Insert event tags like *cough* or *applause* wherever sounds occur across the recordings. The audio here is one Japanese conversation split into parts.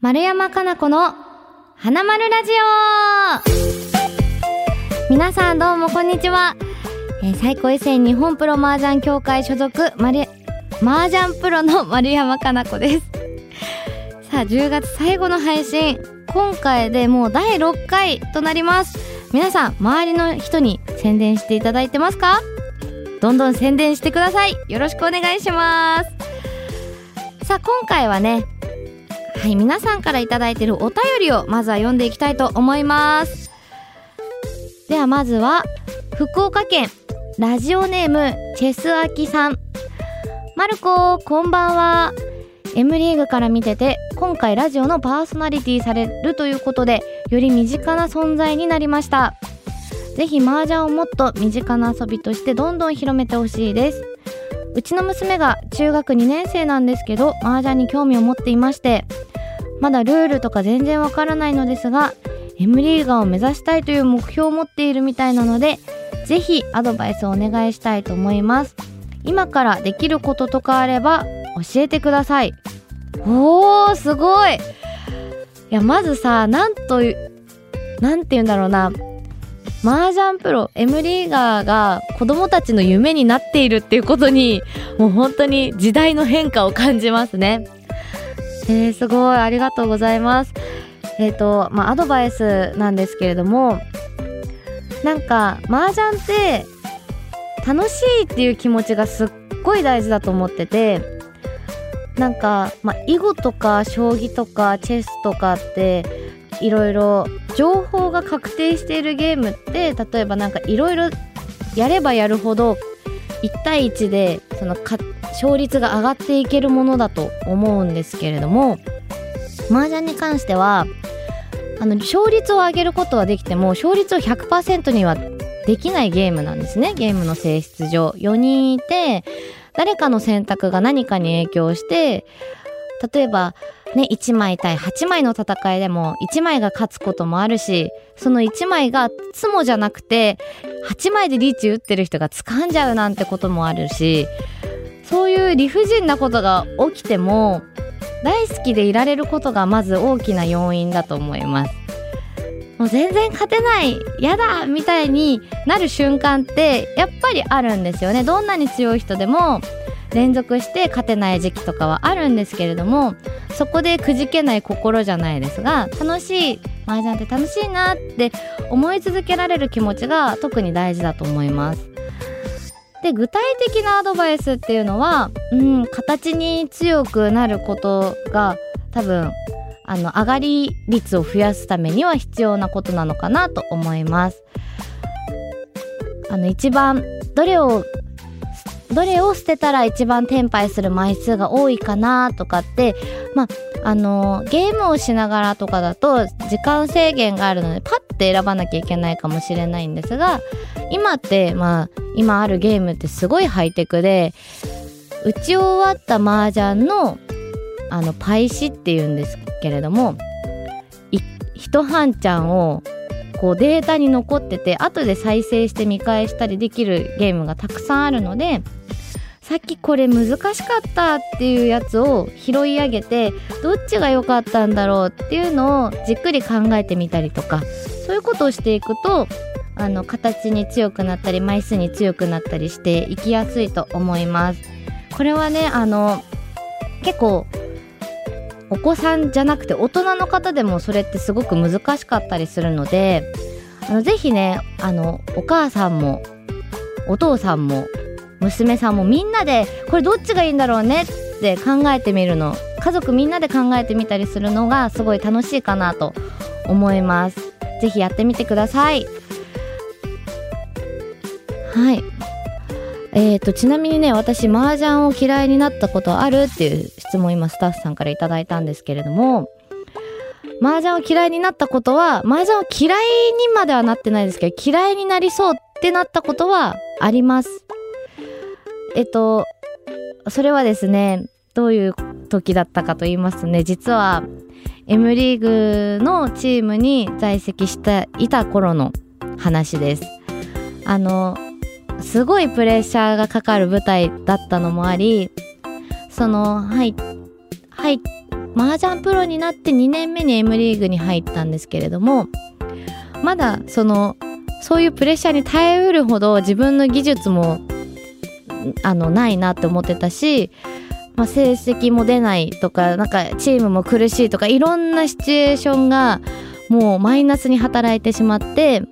丸山かな子の花丸ラジオ。皆さんどうもこんにちは、えー最高位戦日本プロ麻雀協会所属マ麻雀プロの *laughs* 丸山かな子です。さあ10月最後の配信。今回でもう第6回となります。皆さん周りの人に宣伝していただいてますか？どんどん宣伝してください。よろしくお願いします。さあ今回はねはい、皆さんからいただいてるお便りをまずは読んでいきたいと思います。ではまずは、福岡県、ラジオネーム、チェスアキさん。マルコ、こんばんは。M リーグから見てて、今回ラジオのパーソナリティされるということで、より身近な存在になりました。ぜひ麻雀をもっと身近な遊びとしてどんどん広めてほしいです。うちの娘が中学2年生なんですけど、麻雀に興味を持っていまして、まだルールとか全然わからないのですが M リーガーを目指したいという目標を持っているみたいなのでぜひアドバイスをお願いしたいと思います。今からできることとかあれば教えてください。おーすごい。いやまずさなんというなんて言うんだろうな。麻雀プロ M リーガーが子供たちの夢になっているっていうことにもう本当に時代の変化を感じますね。えー、すごいありがとうございます。えっ、とまあアドバイスなんですけれどもなんか麻雀って楽しいっていう気持ちがすっごい大事だと思っててなんか、まあ、囲碁とか将棋とかチェスとかっていろいろ情報が確定しているゲームって例えばなんかいろいろやればやるほど1対1でその勝率が上がっていけるものだと思うんですけれども麻雀に関してはあの勝率を上げることはできても勝率を100%にはできないゲームなんですね。ゲームの性質上。4人いて誰かの選択が何かに影響して例えばね1枚対8枚の戦いでも1枚が勝つこともあるしその1枚がツモじゃなくて8枚でリーチ打ってる人が掴んじゃうなんてこともあるしそういう理不尽なことが起きても大好きでいられることがまず大きな要因だと思います。もう全然勝てないやだみたいになる瞬間ってやっぱりあるんですよね。どんなに強い人でも連続して勝てない時期とかはあるんですけれどもそこでくじけない心じゃないですが楽しい麻雀って楽しいなって思い続けられる気持ちが特に大事だと思います。で具体的なアドバイスっていうのは、うん、形に強くなることが多分あの上がり率を増やすためには必要なことなのかなと思います。あの一番どれをどれを捨てたら一番転廃する枚数が多いかなとかってまああのゲームをしながらとかだと時間制限があるのでパッて選ばなきゃいけないかもしれないんですが今ってまあ今あるゲームってすごいハイテクで打ち終わった麻雀のあのパイシっていうんですけれどもい一半ちゃんをこうデータに残ってて後で再生して見返したりできるゲームがたくさんあるのでさっきこれ難しかったっていうやつを拾い上げてどっちが良かったんだろうっていうのをじっくり考えてみたりとかそういうことをしていくとあの形に強くなったり枚数に強くなったりしていきやすいと思います。これはねあの結構お子さんじゃなくて大人の方でもそれってすごく難しかったりするのであのぜひねあのお母さんもお父さんも娘さんもみんなでこれどっちがいいんだろうねって考えてみるの。家族みんなで考えてみたりするのがすごい楽しいかなと思います。ぜひやってみてください。はい。えーとちなみにね私麻雀を嫌いになったことあるっていう質問今スタッフさんからいいたんですけれども。麻雀を嫌いになったことは麻雀を嫌いにまではなってないですけど嫌いになりそうってなったことはあります。えっとそれはですねどういう時だったかと言いますとね実は M リーグのチームに在籍していた頃の話です。あのすごいプレッシャーがかかる舞台だったのもありそのはいはい麻雀プロになって2年目に M リーグに入ったんですけれどもまだそのそういうプレッシャーに耐えうるほど自分の技術もあのないなって思ってたし、まあ、成績も出ないとかなんかチームも苦しいとかいろんなシチュエーションがもうマイナスに働いてしまって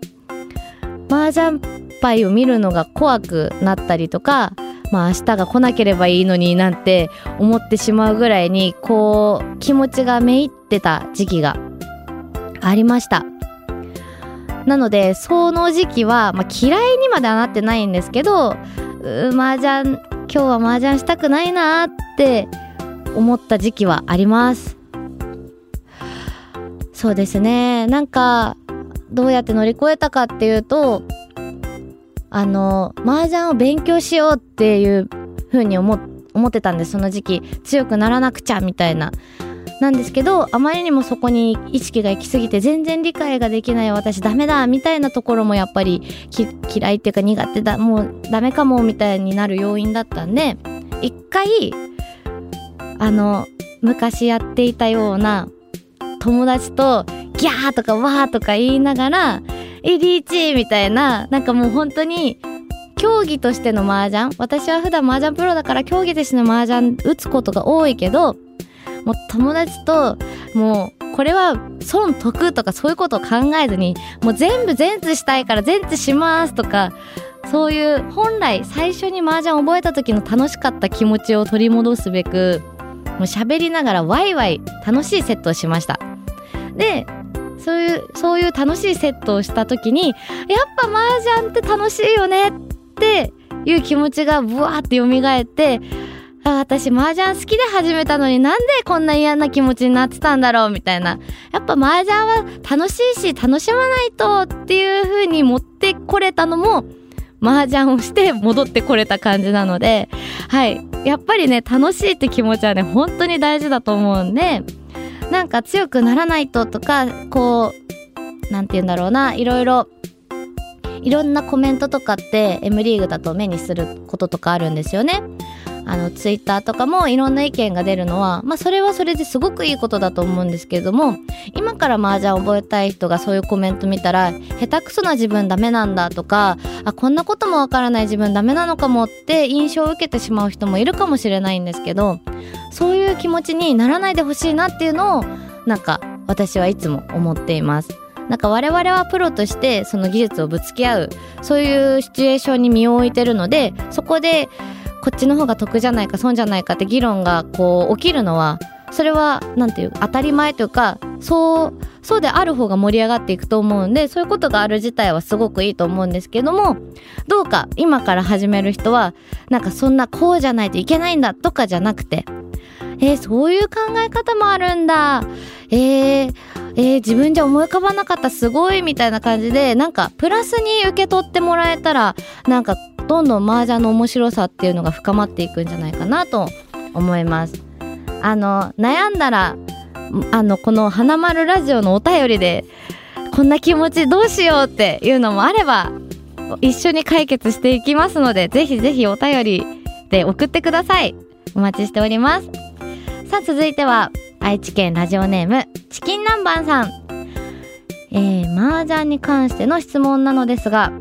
麻雀牌を見るのが怖くなったりとかまあ明日が来なければいいのになんて思ってしまうぐらいにこう気持ちがめいってた時期がありました。なのでその時期は、まあ、嫌いにまではなってないんですけどう麻雀今日は麻雀したくないなって思った時期はあります。そうですね。なんかどうやって乗り越えたかっていうとあの麻雀を勉強しようっていう風に思思ってたんですその時期。強くならなくちゃみたいな。なんですけどあまりにもそこに意識が行き過ぎて全然理解ができない私ダメだみたいなところもやっぱり嫌いっていうか苦手だもうダメかもみたいになる要因だったんで一回あの昔やっていたような友達とギャーとかワーとか言いながらえリーチみたいななんかもう本当に競技としての麻雀私は普段麻雀プロだから競技としての麻雀打つことが多いけどもう友達ともうこれは損得とかそういうことを考えずにもう全部全ツしたいから全ツしますとかそういう本来最初に麻雀覚えた時の楽しかった気持ちを取り戻すべくもう喋りながらワイワイ楽しいセットをしました。でそういうそういう楽しいセットをした時にやっぱ麻雀って楽しいよねっていう気持ちがブワーって蘇ってあ私麻雀好きで始めたのになんでこんな嫌な気持ちになってたんだろうみたいな。やっぱ麻雀は楽しいし楽しまないとっていう風に持ってこれたのも麻雀をして戻ってこれた感じなので、はい。やっぱりね、楽しいって気持ちはね、本当に大事だと思うんで、なんか強くならないととか、こう、なんて言うんだろうな、いろいろ、いろんなコメントとかって M リーグだと目にすることとかあるんですよね。あのツイッターとかもいろんな意見が出るのは、まあ、それはそれですごくいいことだと思うんですけれども今から麻雀覚えたい人がそういうコメント見たら下手くそな自分ダメなんだとかあこんなこともわからない自分ダメなのかもって印象を受けてしまう人もいるかもしれないんですけどそういう気持ちにならないでほしいなっていうのをなんか私はいつも思っています。なんか我々はプロとしてその技術をぶつけ合うそういうシチュエーションに身を置いてるのでそこでこっちの方が得じゃないか損じゃないかって議論がこう起きるのはそれは何て言う当たり前というかそうそうである方が盛り上がっていくと思うんでそういうことがある自体はすごくいいと思うんですけどもどうか今から始める人はなんかそんなこうじゃないといけないんだとかじゃなくてえー、そういう考え方もあるんだ。えー、えー、自分じゃ思い浮かばなかったすごいみたいな感じでなんかプラスに受け取ってもらえたらなんかどんどん麻雀の面白さっていうのが深まっていくんじゃないかなと思います。あの悩んだらあのこの花丸ラジオのお便りでこんな気持ちどうしようっていうのもあれば一緒に解決していきますのでぜひぜひお便りで送ってください。お待ちしております。さあ続いては愛知県ラジオネームチキン南蛮さん。えー、麻雀に関しての質問なのですが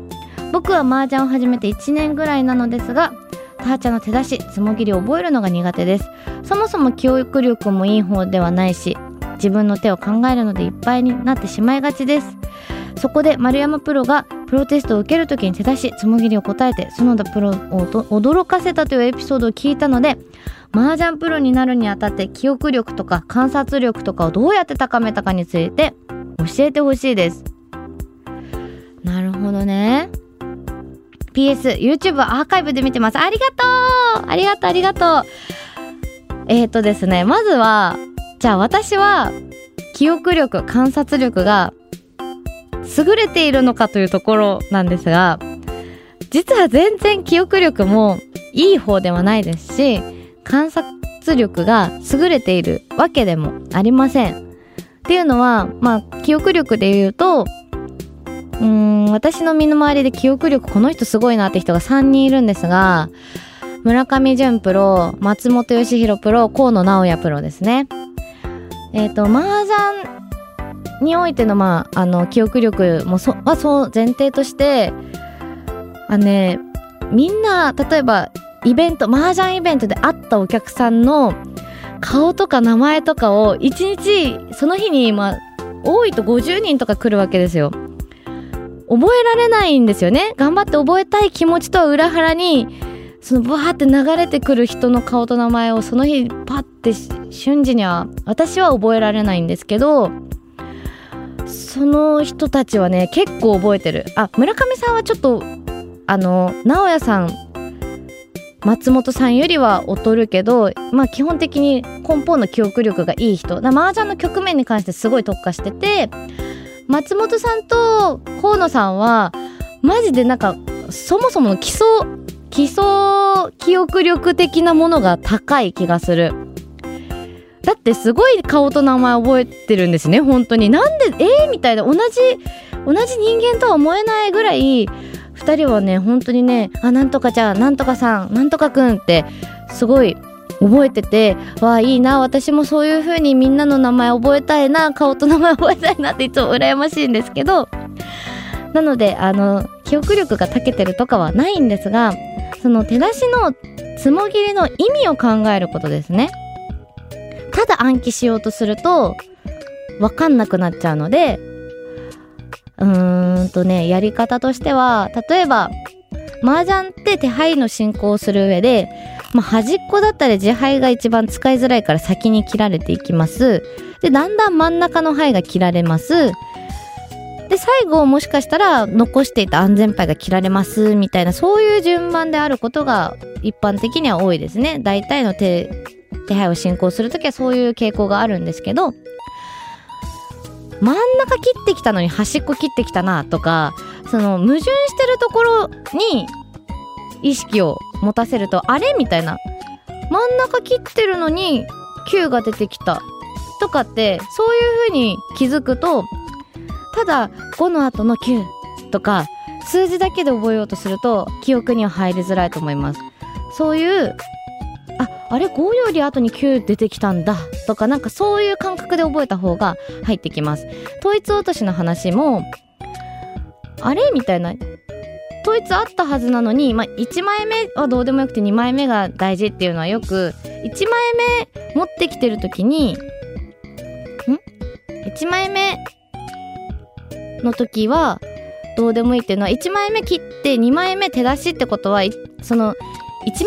僕は麻雀を始めて1年ぐらいなのですがターチャの手出しつもぎりを覚えるのが苦手です。そもそも記憶力もいい方ではないし自分の手を考えるのでいっぱいになってしまいがちです。そこで丸山プロがプロテストを受けるときに手出しつもぎりを答えて角田プロを驚かせたというエピソードを聞いたので麻雀プロになるにあたって記憶力とか観察力とかをどうやって高めたかについて教えてほしいです。なるほどね。PS、YouTube アーカイブで見てます。ありがとうありがとうありがとうえっ、ー、とですね、まずは、じゃあ私は、記憶力、観察力が優れているのかというところなんですが、実は全然記憶力もいい方ではないですし、観察力が優れているわけでもありません。っていうのは、まあ、記憶力で言うと、うん、私の身の回りで記憶力この人すごいなって人が3人いるんですが、村上淳プロ、松本義弘プロ、河野直也プロですね。えっ、と麻雀においてのまああの記憶力もそはそう前提としてあねみんな例えばイベント麻雀イベントで会ったお客さんの顔とか名前とかを1日その日にまあ多いと50人とか来るわけですよ。覚えられないんですよね。頑張って覚えたい気持ちとは裏腹にそのブワーって流れてくる人の顔と名前をその日パッて瞬時には私は覚えられないんですけどその人たちはね結構覚えてるあ村上さんはちょっとあの直哉さん松本さんよりは劣るけどまあ基本的に根本の記憶力がいい人だ麻雀の局面に関してすごい特化してて松本さんと河野さんはマジでなんかそもそもの基礎基礎記憶力的なものが高い気がする。だってすごい顔と名前覚えてるんですね本当に。なんでえー、みたいな同じ同じ人間とは思えないぐらい2人はね本当にねあなんとかちゃんなんとかさんなんとかくんってすごい覚えててわあいいな私もそういう風にみんなの名前覚えたいな顔と名前覚えたいなっていつも羨ましいんですけどなのであの記憶力が長けてるとかはないんですがその手出しのつもぎりの意味を考えることですね。ただ暗記しようとすると分かんなくなっちゃうのでうーんとねやり方としては例えば麻雀って手配の進行をする上で、まあ、端っこだったら自牌が一番使いづらいから先に切られていきます。でだんだん真ん中の牌が切られます。で最後もしかしたら残していた安全牌が切られますみたいなそういう順番であることが一般的には多いですね。大体の手手配を進行するときはそういう傾向があるんですけど真ん中切ってきたのに端っこ切ってきたなとかその矛盾してるところに意識を持たせるとあれ？みたいな。真ん中切ってるのに9が出てきた。とかってそういう風に気づくとただ5の後の9とか数字だけで覚えようとすると記憶には入りづらいと思います。そういうああれ？5より後に9出てきたんだ。とかなんかそういう感覚で覚えた方が入ってきます。統一落としの話もあれ？みたいな。統一あったはずなのに、まあ、1枚目はどうでもよくて2枚目が大事っていうのはよく1枚目持ってきてる時にん？1枚目の時はどうでもいいっていうのは1枚目切って2枚目手出しってことはその1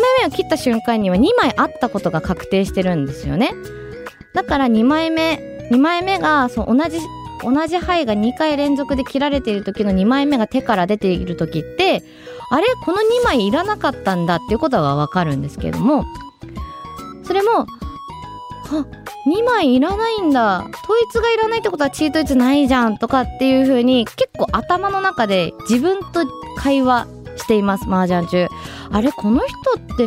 枚目を切った瞬間には2枚あったことが確定してるんですよね。だから2枚目2枚目がそう同じ同じ牌が2回連続で切られている時の2枚目が手から出ている時ってあれ？この2枚いらなかったんだっていうことがわかるんですけれどもそれもあ2枚いらないんだ。統一がいらないってことはチートイツないじゃんとかっていう風に結構頭の中で自分と会話しています麻雀中。あれ？この人って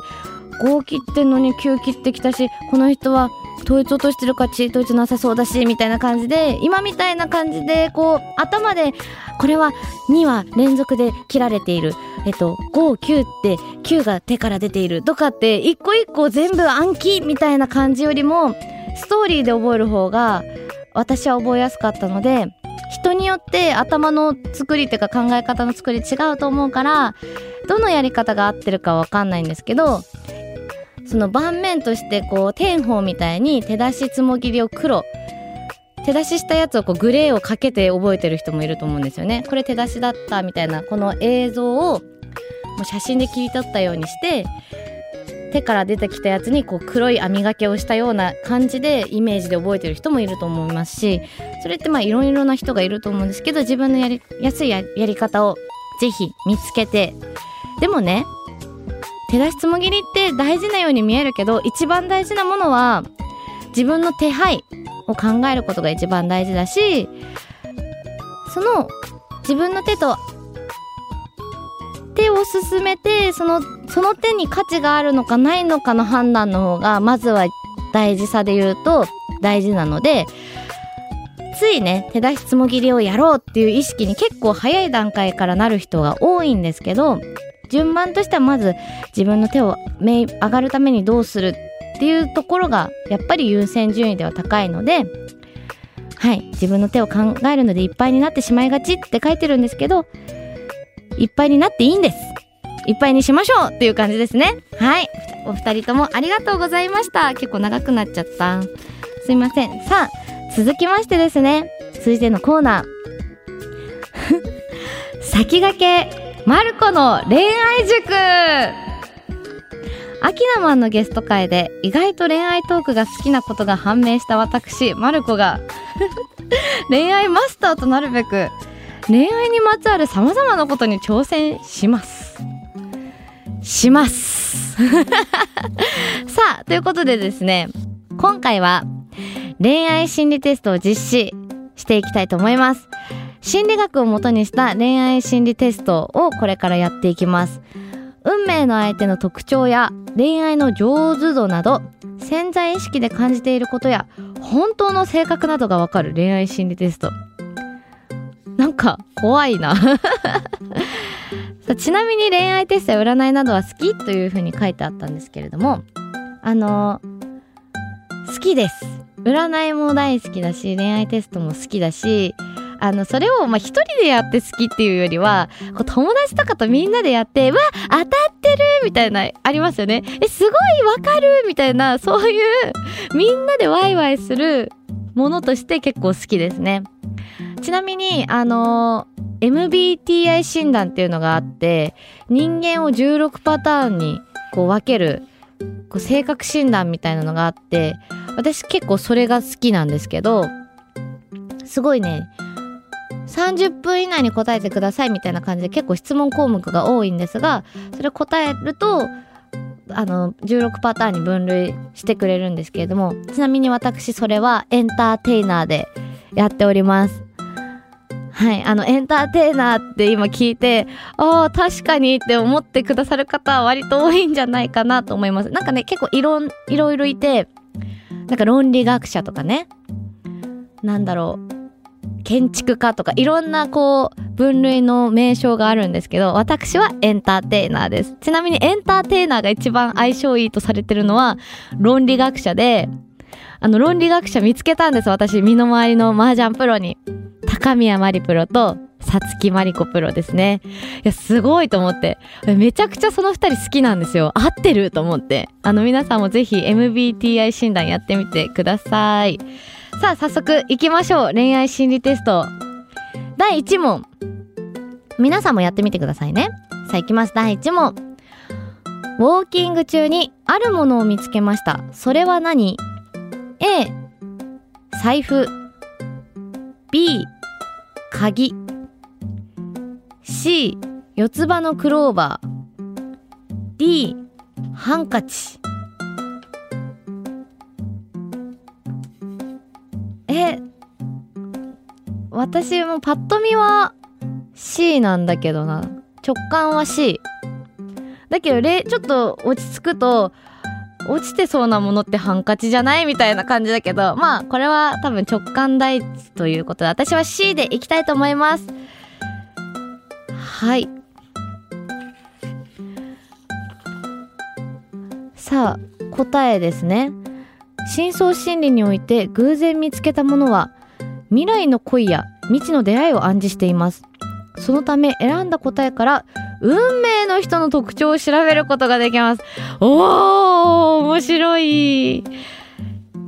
5切ってんのに9切ってきたしこの人は統一落としてるかチートイツなさそうだしみたいな感じで今みたいな感じでこう頭でこれは2は連続で切られている。えっと59って9が手から出ている。とかって一個一個全部暗記みたいな感じよりもストーリーで覚える方が私は覚えやすかったので人によって頭の作りっていうか考え方の作り違うと思うからどのやり方が合ってるかわかんないんですけどその盤面としてこう天宝みたいに手出しつもぎりを黒手出ししたやつをこうグレーをかけて覚えてる人もいると思うんですよね。これ手出しだったみたいなこの映像をもう写真で切り取ったようにして手から出てきたやつにこう黒い網掛けをしたような感じでイメージで覚えてる人もいると思いますしそれってまあいろいろな人がいると思うんですけど自分のやりやすいやり方をぜひ見つけて。でもね手出しつもぎりって大事なように見えるけど一番大事なものは自分の手配を考えることが一番大事だしその自分の手と手を進めてそのその手に価値があるのかないのかの判断の方がまずは大事さで言うと大事なのでついね手出しつもぎりをやろうっていう意識に結構早い段階からなる人が多いんですけど順番としてはまず自分の手を上がるためにどうするっていうところがやっぱり優先順位では高いのではい自分の手を考えるのでいっぱいになってしまいがちって書いてるんですけどいっぱいになっていいんです。いっぱいにしましょうっていう感じですね。はい。お二人ともありがとうございました。結構長くなっちゃった。すいません。さあ続きましてですね。続いてのコーナー。*laughs* 先駆けマルコの恋愛塾。アキナマンのゲスト会で意外と恋愛トークが好きなことが判明した私マルコが *laughs* 恋愛マスターとなるべく恋愛にまつわる様々なことに挑戦します。します。*laughs* さあということでですね今回は恋愛心理テストを実施していきたいと思います。心理学をもとにした恋愛心理テストをこれからやっていきます。運命の相手の特徴や恋愛の上手度など潜在意識で感じていることや本当の性格などがわかる恋愛心理テスト。なんか怖いな。*laughs* ちなみに恋愛テストや占いなどは好きというふうに書いてあったんですけれどもあの好きです。占いも大好きだし恋愛テストも好きだしあのそれをまあ一人でやって好きっていうよりはこう友達とかとみんなでやってわ当たってるみたいなありますよね。えすごいわかるみたいなそういうみんなでワイワイするものとして結構好きですね。ちなみにあの MBTI 診断っていうのがあって人間を16パターンにこう分けるこう性格診断みたいなのがあって私結構それが好きなんですけどすごいね30分以内に答えてくださいみたいな感じで結構質問項目が多いんですがそれ答えるとあの16パターンに分類してくれるんですけれどもちなみに私それはエンターテイナーでやっております。はいあのエンターテイナーって今聞いてああ確かにって思ってくださる方は割と多いんじゃないかなと思います。なんかね結構いろいろいろいてなんか論理学者とかねなんだろう。建築家とかいろんなこう分類の名称があるんですけど私はエンターテイナーですちなみにエンターテイナーが一番相性いいとされてるのは論理学者であの論理学者見つけたんです私身の回りの麻雀プロに高宮まりプロとさつきまりこプロですね。いや、すごいと思って。めちゃくちゃその二人好きなんですよ。合ってると思って。あの、皆さんもぜひ MBTI 診断やってみてください。さあ、早速行きましょう。恋愛心理テスト。第1問。皆さんもやってみてくださいね。さあ、行きます。第1問。ウォーキング中にあるものを見つけました。それは何 ?A、財布。B、鍵。C、四つ葉のクローバー。D、ハンカチ。え、私もパッと見は C なんだけどな。直感は C。だけど、ちょっと落ち着くと、落ちてそうなものってハンカチじゃないみたいな感じだけど、まあ、これは多分直感第一ということで、私は C でいきたいと思います。はい。さあ、答えですね。深層心理において偶然見つけたものは未来の恋や未知の出会いを暗示しています。そのため選んだ答えから運命の人の特徴を調べることができます。おー面白い。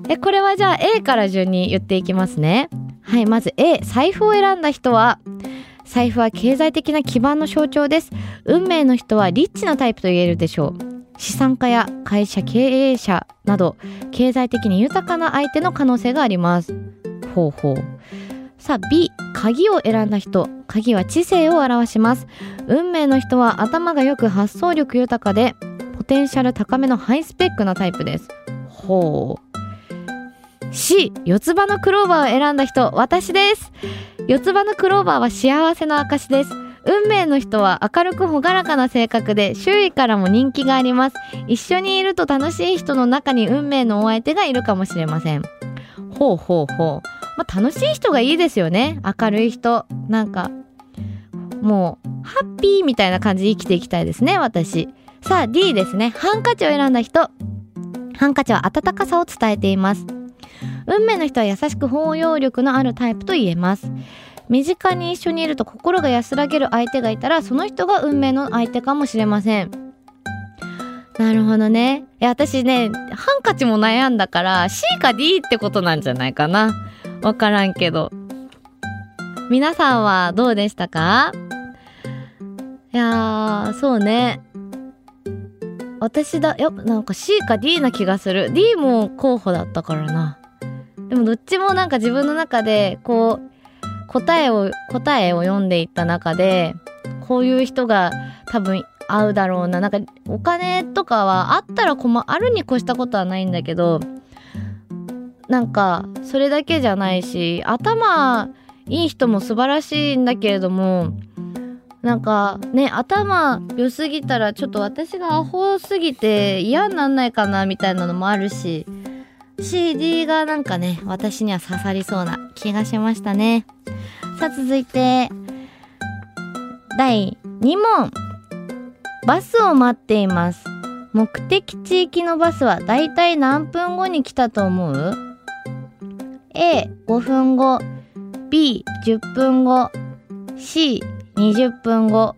えこれはじゃあ A から順に言っていきますね。はいまず A 財布を選んだ人は財布は経済的な基盤の象徴です。運命の人はリッチなタイプと言えるでしょう。資産家や会社経営者など経済的に豊かな相手の可能性があります。ほうほう。さあ B 鍵を選んだ人。鍵は知性を表します。運命の人は頭がよく発想力豊かでポテンシャル高めのハイスペックなタイプです。ほう。C 四つ葉のクローバーを選んだ人。私です。四つ葉のクローバーは幸せの証です。運命の人は明るく朗らかな性格で周囲からも人気があります。一緒にいると楽しい人の中に運命のお相手がいるかもしれません。ほうほうほう。まあ楽しい人がいいですよね。明るい人。なんかもうハッピーみたいな感じで生きていきたいですね私。さあ D ですね。ハンカチを選んだ人。ハンカチは温かさを伝えています。運命の人は優しく包容力のあるタイプと言えます。身近に一緒にいると心が安らげる相手がいたらその人が運命の相手かもしれませんなるほどね。いや、私ね、ハンカチも悩んだから、C か D ってことなんじゃないかな。わからんけど。皆さんはどうでしたか？いやー、そうね。私だ、やっぱなんか C か D な気がする。D も候補だったからな。でもどっちもなんか自分の中で、こう、答えを、答えを読んでいった中で、こういう人が多分合うだろうな。なんかお金とかはあったら困、あるに越したことはないんだけど、なんかそれだけじゃないし、頭いい人も素晴らしいんだけれども、なんかね、頭良すぎたらちょっと私がアホすぎて嫌になんないかなみたいなのもあるし、CD がなんかね、私には刺さりそうな気がしましたね。さあ続いて、第2問。バスを待っています。目的地行きのバスはだいたい何分後に来たと思う ?A5 分後、B10 分後、C20 分後。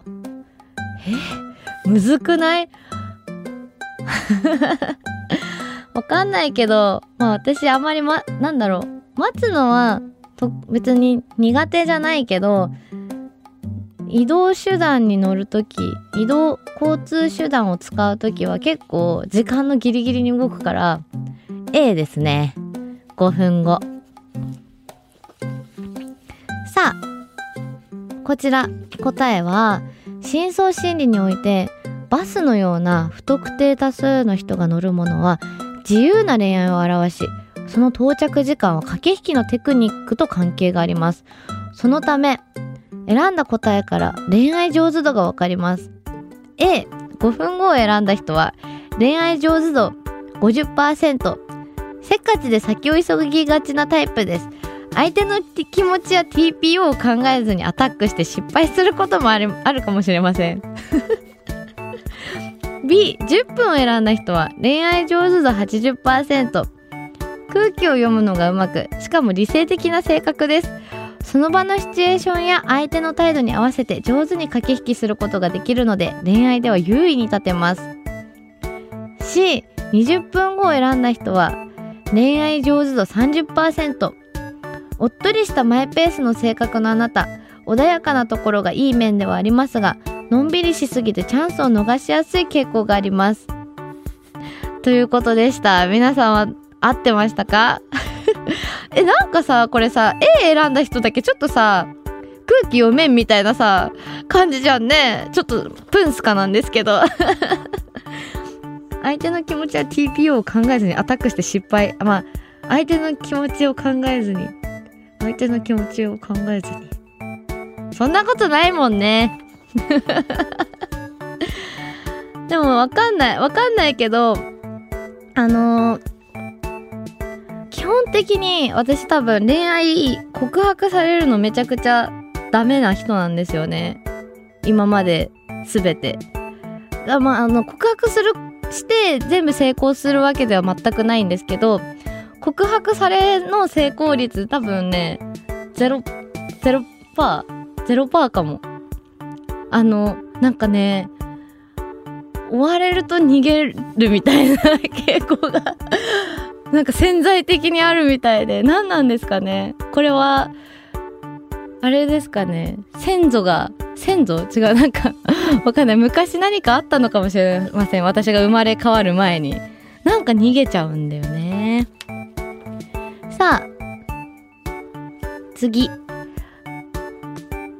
え？むずくない？*laughs* わかんないけど、まあ私あんまりま、なんだろう。待つのはと別に苦手じゃないけど移動手段に乗るとき移動交通手段を使うときは結構時間のギリギリに動くから A ですね5分後さあこちら答えは深層心理においてバスのような不特定多数の人が乗るものは自由な恋愛を表しその到着時間は駆け引きのテクニックと関係があります。そのため、選んだ答えから恋愛上手度がわかります。A、5分後を選んだ人は恋愛上手度50%。せっかちで先を急ぎがちなタイプです。相手の気持ちや TPO を考えずにアタックして失敗することもあるあるかもしれません。B、10分を選んだ人は恋愛上手度80%。空気を読むのがうまく、しかも理性的な性格です。その場のシチュエーションや相手の態度に合わせて上手に駆け引きすることができるので、恋愛では優位に立てます。C、20分後を選んだ人は、恋愛上手度30%。おっとりしたマイペースの性格のあなた、穏やかなところがいい面ではありますが、のんびりしすぎてチャンスを逃しやすい傾向があります。ということでした。皆さんは合ってましたか？*laughs* え、なんかさ、これさ、A 選んだ人だけちょっとさ、空気読めんみたいなさ、感じじゃんね。ちょっと、プンスカなんですけど。*laughs* 相手の気持ちは TPO を考えずにアタックして失敗。まあ、相手の気持ちを考えずに。相手の気持ちを考えずに。そんなことないもんね。*laughs* でもわかんない。わかんないけど、あのー基本的に私多分恋愛告白されるのめちゃくちゃダメな人なんですよね。今まで全て。まあ、あの、告白する、して全部成功するわけでは全くないんですけど、告白されの成功率多分ね、ゼロ、ゼロパー、ゼロパーかも。あの、なんかね、追われると逃げるみたいな *laughs* 傾向がなんか潜在的にあるみたいで、何なんですかねこれは、あれですかね先祖が、先祖？違う、なんかわかんない。昔何かあったのかもしれません。私が生まれ変わる前に。なんか逃げちゃうんだよね。さあ、次。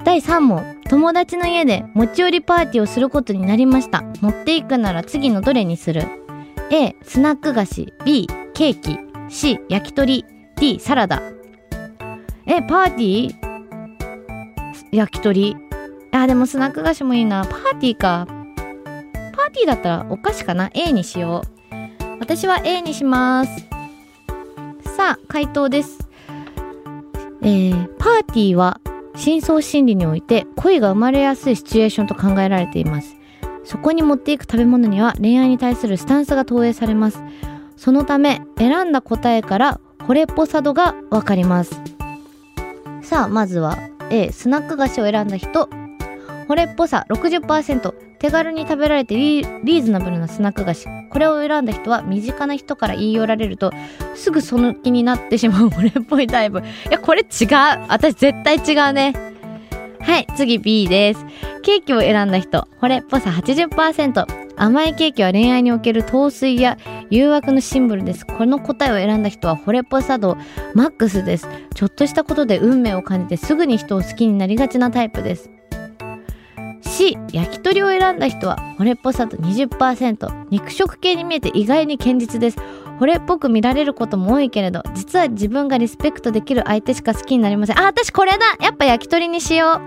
第3問。友達の家で持ち寄りパーティーをすることになりました。持っていくなら次のどれにする ?A、スナック菓子。B、ケーキ。C 焼き鳥。D サラダ。えパーティー？焼き鳥？あでもスナック菓子もいいな。パーティーか。パーティーだったらお菓子かな？A にしよう。私は A にします。さあ回答です。えー、パーティーは深層心理において恋が生まれやすいシチュエーションと考えられています。そこに持っていく食べ物には恋愛に対するスタンスが投影されます。そのため選んだ答えから惚れっぽさ度がわかります。さあまずは A スナック菓子を選んだ人。惚れっぽさ60%手軽に食べられてリーズナブルなスナック菓子。これを選んだ人は身近な人から言い寄られるとすぐその気になってしまう *laughs* 惚れっぽいタイプ。いやこれ違う。私絶対違うね。はい次 B です。ケーキを選んだ人。惚れっぽさ80%甘いケーキは恋愛における陶酔や誘惑のシンボルです。この答えを選んだ人は惚れっぽさ度マックスです。ちょっとしたことで運命を感じてすぐに人を好きになりがちなタイプです。C 焼き鳥を選んだ人は惚れっぽさと20%肉食系に見えて意外に堅実です。惚れっぽく見られることも多いけれど実は自分がリスペクトできる相手しか好きになりません。あ私これだ。やっぱ焼き鳥にしよ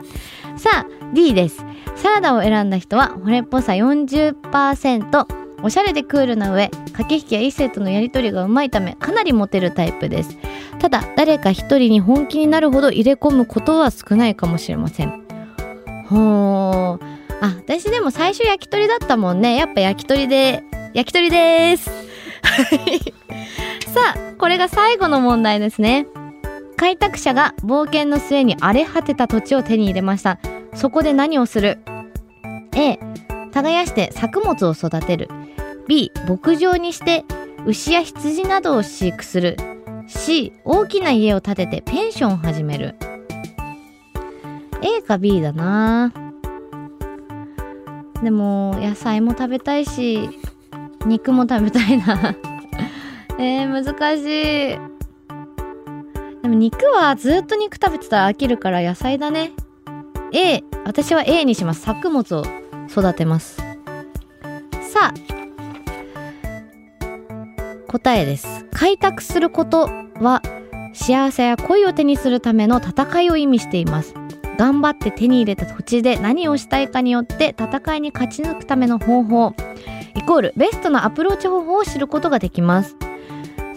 う。さあ D です。サラダを選んだ人は惚れっぽさ40%おしゃれでクールな上駆け引きや異性とのやり取りがうまいためかなりモテるタイプです。ただ誰か一人に本気になるほど入れ込むことは少ないかもしれません。ほー。あ私でも最初焼き鳥だったもんね。やっぱ焼き鳥で焼き鳥です。さあこれが最後の問題ですね。開拓者が冒険の末に荒れ果てた土地を手に入れました。そこで何をする？A 耕して作物を育てる。B 牧場にして牛や羊などを飼育する。C 大きな家を建ててペンションを始める。A か B だな。でも野菜も食べたいし肉も食べたいな。*laughs* えー、難しい。でも肉はずっと肉食べてたら飽きるから野菜だね。A 私は A にします。作物を育てます。さあ答えです。開拓することは幸せや恋を手にするための戦いを意味しています。頑張って手に入れた土地で何をしたいかによって戦いに勝ち抜くための方法。イコールベストなアプローチ方法を知ることができます。さ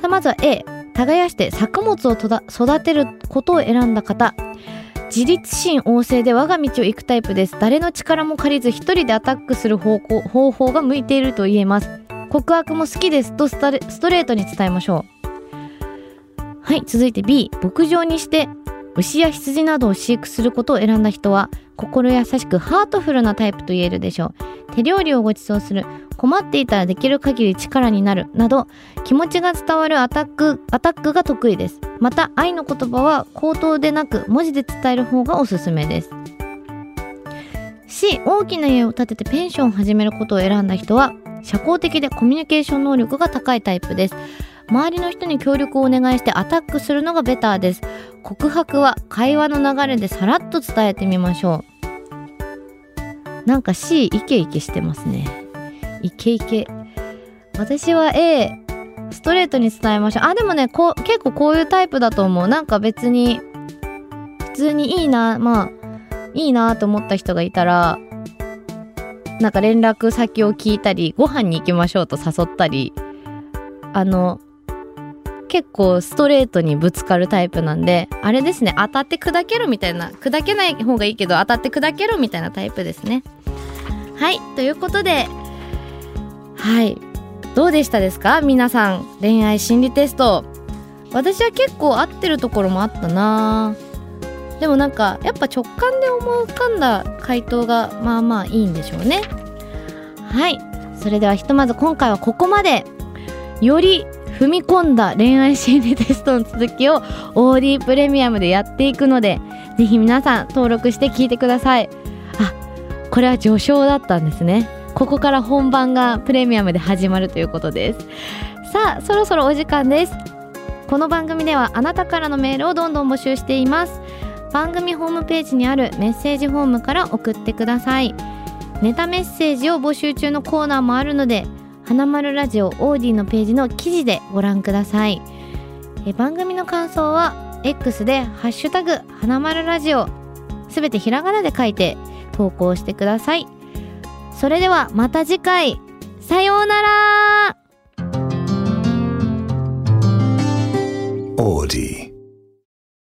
あまずは A 耕して作物を育てることを選んだ方。自立心旺盛で我が道を行くタイプです。誰の力も借りず一人でアタックする方向方法が向いていると言えます。告白も好きですとストレートに伝えましょう。はい続いて B 牧場にして牛や羊などを飼育することを選んだ人は心優しくハートフルなタイプと言えるでしょう。手料理をご馳走する。困っていたらできる限り力になる。など気持ちが伝わるアタックアタックが得意です。また愛の言葉は口頭でなく文字で伝える方がおすすめです。C 大きな家を建ててペンションを始めることを選んだ人は社交的でコミュニケーション能力が高いタイプです。周りの人に協力をお願いしてアタックするのがベターです。告白は会話の流れでさらっと伝えてみましょう。なんか C イケイケしてますね。イケイケ。私は A ストレートに伝えましょう。あでもねこう結構こういうタイプだと思う。なんか別に普通にいいなまあいいなと思った人がいたらなんか連絡先を聞いたりご飯に行きましょうと誘ったりあの結構ストレートにぶつかるタイプなんで、あれですね、当たって砕けるみたいな、砕けない方がいいけど、当たって砕けるみたいなタイプですね。はい、ということで、はい、どうでしたですか？皆さん、恋愛心理テスト。私は結構合ってるところもあったなでもなんか、やっぱ直感で思い浮かんだ回答が、まあまあいいんでしょうね。はい、それではひとまず今回はここまで。より踏み込んだ恋愛心理テストの続きを OD プレミアムでやっていくのでぜひ皆さん登録して聞いてください。あこれは序章だったんですね。ここから本番がプレミアムで始まるということです。さあそろそろお時間です。この番組ではあなたからのメールをどんどん募集しています。番組ホームページにあるメッセージフォームから送ってください。ネタメッセージを募集中のコーナーもあるので花丸ラジオオーディのページの記事でご覧ください。え番組の感想は X で「ハッシュタグ花丸ラジオ」すべてひらがなで書いて投稿してください。それではまた次回。さようなら。